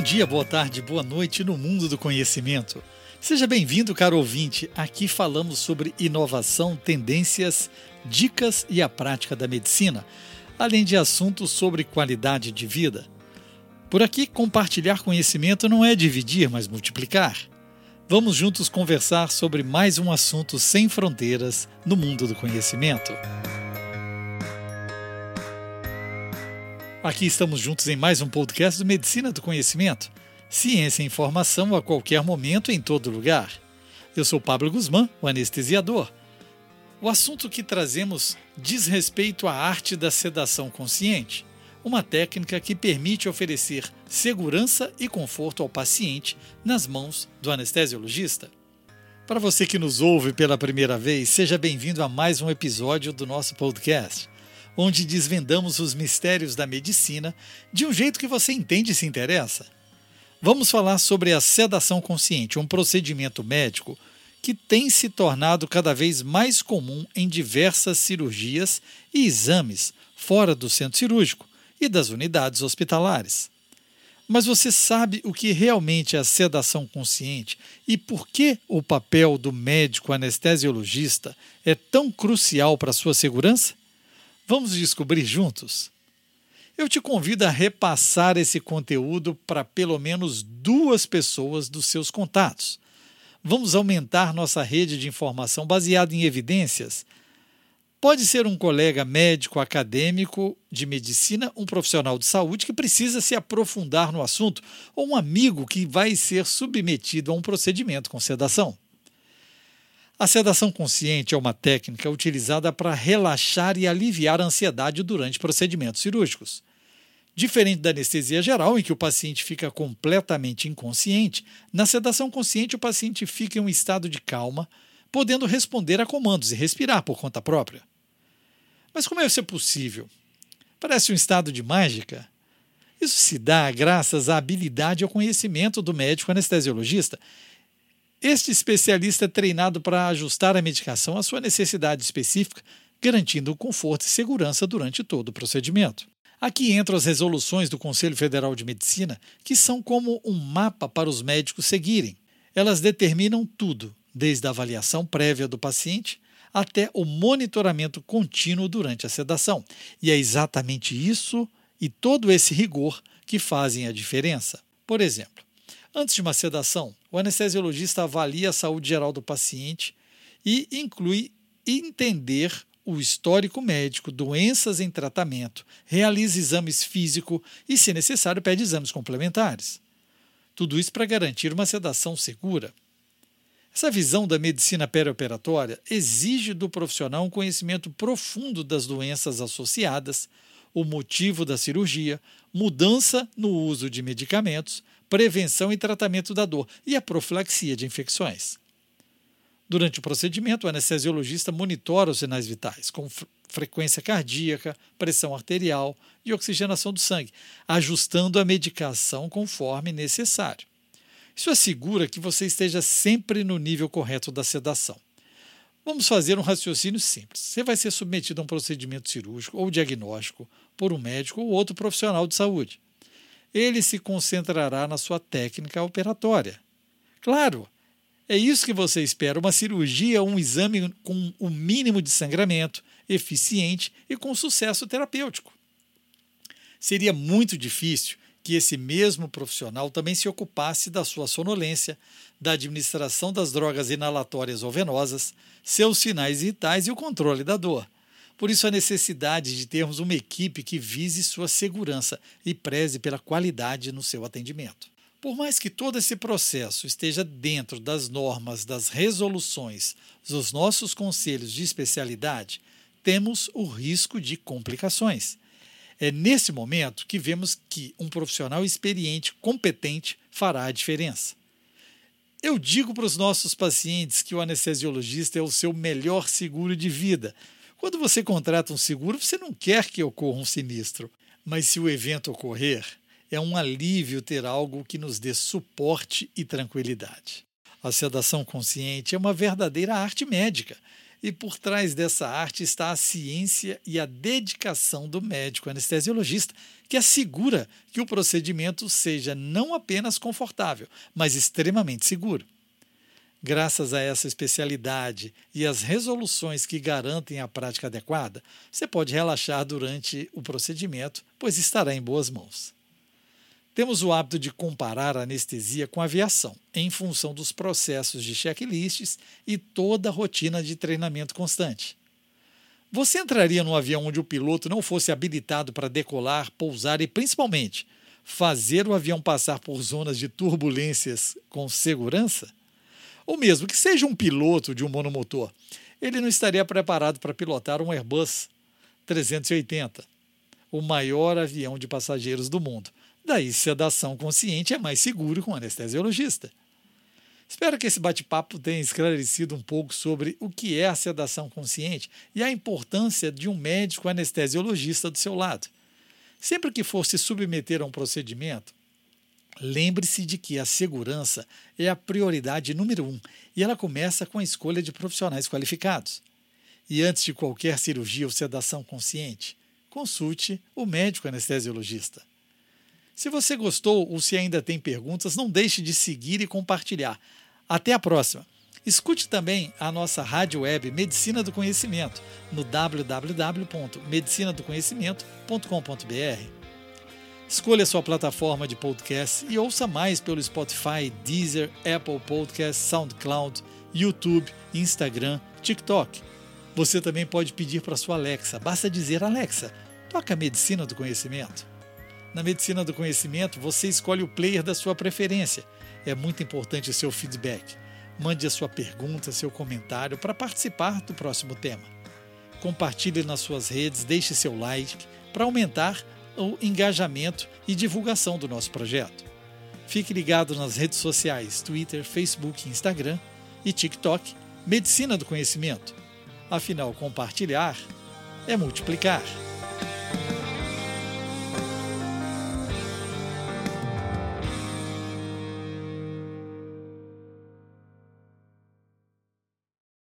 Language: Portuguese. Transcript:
Bom dia, boa tarde, boa noite no mundo do conhecimento. Seja bem-vindo, caro ouvinte. Aqui falamos sobre inovação, tendências, dicas e a prática da medicina, além de assuntos sobre qualidade de vida. Por aqui, compartilhar conhecimento não é dividir, mas multiplicar. Vamos juntos conversar sobre mais um assunto sem fronteiras no mundo do conhecimento. Aqui estamos juntos em mais um podcast do Medicina do Conhecimento. Ciência e informação a qualquer momento, em todo lugar. Eu sou Pablo Guzmán, o anestesiador. O assunto que trazemos diz respeito à arte da sedação consciente, uma técnica que permite oferecer segurança e conforto ao paciente nas mãos do anestesiologista. Para você que nos ouve pela primeira vez, seja bem-vindo a mais um episódio do nosso podcast onde desvendamos os mistérios da medicina de um jeito que você entende e se interessa. Vamos falar sobre a sedação consciente, um procedimento médico que tem se tornado cada vez mais comum em diversas cirurgias e exames fora do centro cirúrgico e das unidades hospitalares. Mas você sabe o que realmente é a sedação consciente e por que o papel do médico anestesiologista é tão crucial para a sua segurança? Vamos descobrir juntos? Eu te convido a repassar esse conteúdo para pelo menos duas pessoas dos seus contatos. Vamos aumentar nossa rede de informação baseada em evidências. Pode ser um colega médico, acadêmico de medicina, um profissional de saúde que precisa se aprofundar no assunto, ou um amigo que vai ser submetido a um procedimento com sedação. A sedação consciente é uma técnica utilizada para relaxar e aliviar a ansiedade durante procedimentos cirúrgicos. Diferente da anestesia geral, em que o paciente fica completamente inconsciente, na sedação consciente o paciente fica em um estado de calma, podendo responder a comandos e respirar por conta própria. Mas como é isso possível? Parece um estado de mágica. Isso se dá graças à habilidade e ao conhecimento do médico anestesiologista, este especialista é treinado para ajustar a medicação à sua necessidade específica, garantindo conforto e segurança durante todo o procedimento. Aqui entram as resoluções do Conselho Federal de Medicina, que são como um mapa para os médicos seguirem. Elas determinam tudo, desde a avaliação prévia do paciente até o monitoramento contínuo durante a sedação. E é exatamente isso e todo esse rigor que fazem a diferença. Por exemplo, Antes de uma sedação, o anestesiologista avalia a saúde geral do paciente e inclui entender o histórico médico, doenças em tratamento, realiza exames físico e, se necessário, pede exames complementares. Tudo isso para garantir uma sedação segura. Essa visão da medicina perioperatória exige do profissional um conhecimento profundo das doenças associadas, o motivo da cirurgia, mudança no uso de medicamentos, prevenção e tratamento da dor e a profilaxia de infecções. Durante o procedimento, o anestesiologista monitora os sinais vitais, como frequência cardíaca, pressão arterial e oxigenação do sangue, ajustando a medicação conforme necessário. Isso assegura que você esteja sempre no nível correto da sedação. Vamos fazer um raciocínio simples. Você vai ser submetido a um procedimento cirúrgico ou diagnóstico por um médico ou outro profissional de saúde ele se concentrará na sua técnica operatória. Claro, é isso que você espera: uma cirurgia um exame com o mínimo de sangramento, eficiente e com sucesso terapêutico. Seria muito difícil que esse mesmo profissional também se ocupasse da sua sonolência, da administração das drogas inalatórias ou venosas, seus sinais vitais e o controle da dor. Por isso, a necessidade de termos uma equipe que vise sua segurança e preze pela qualidade no seu atendimento. Por mais que todo esse processo esteja dentro das normas, das resoluções, dos nossos conselhos de especialidade, temos o risco de complicações. É nesse momento que vemos que um profissional experiente, competente, fará a diferença. Eu digo para os nossos pacientes que o anestesiologista é o seu melhor seguro de vida, quando você contrata um seguro, você não quer que ocorra um sinistro, mas se o evento ocorrer, é um alívio ter algo que nos dê suporte e tranquilidade. A sedação consciente é uma verdadeira arte médica. E por trás dessa arte está a ciência e a dedicação do médico anestesiologista, que assegura que o procedimento seja não apenas confortável, mas extremamente seguro. Graças a essa especialidade e às resoluções que garantem a prática adequada, você pode relaxar durante o procedimento, pois estará em boas mãos. Temos o hábito de comparar a anestesia com a aviação, em função dos processos de checklists e toda a rotina de treinamento constante. Você entraria num avião onde o piloto não fosse habilitado para decolar, pousar e, principalmente, fazer o avião passar por zonas de turbulências com segurança? Ou mesmo que seja um piloto de um monomotor, ele não estaria preparado para pilotar um Airbus 380, o maior avião de passageiros do mundo, Daí, sedação consciente é mais seguro com o anestesiologista. Espero que esse bate-papo tenha esclarecido um pouco sobre o que é a sedação consciente e a importância de um médico anestesiologista do seu lado. Sempre que for se submeter a um procedimento, lembre-se de que a segurança é a prioridade número um e ela começa com a escolha de profissionais qualificados. E antes de qualquer cirurgia ou sedação consciente, consulte o médico anestesiologista. Se você gostou ou se ainda tem perguntas, não deixe de seguir e compartilhar. Até a próxima! Escute também a nossa rádio web Medicina do Conhecimento no www.medicinadoconhecimento.com.br. Escolha sua plataforma de podcast e ouça mais pelo Spotify, Deezer, Apple Podcasts, SoundCloud, YouTube, Instagram, TikTok. Você também pode pedir para sua Alexa, basta dizer Alexa, toca Medicina do Conhecimento. Na medicina do conhecimento, você escolhe o player da sua preferência. É muito importante o seu feedback. Mande a sua pergunta, seu comentário para participar do próximo tema. Compartilhe nas suas redes, deixe seu like para aumentar o engajamento e divulgação do nosso projeto. Fique ligado nas redes sociais Twitter, Facebook, Instagram e TikTok Medicina do Conhecimento. Afinal, compartilhar é multiplicar.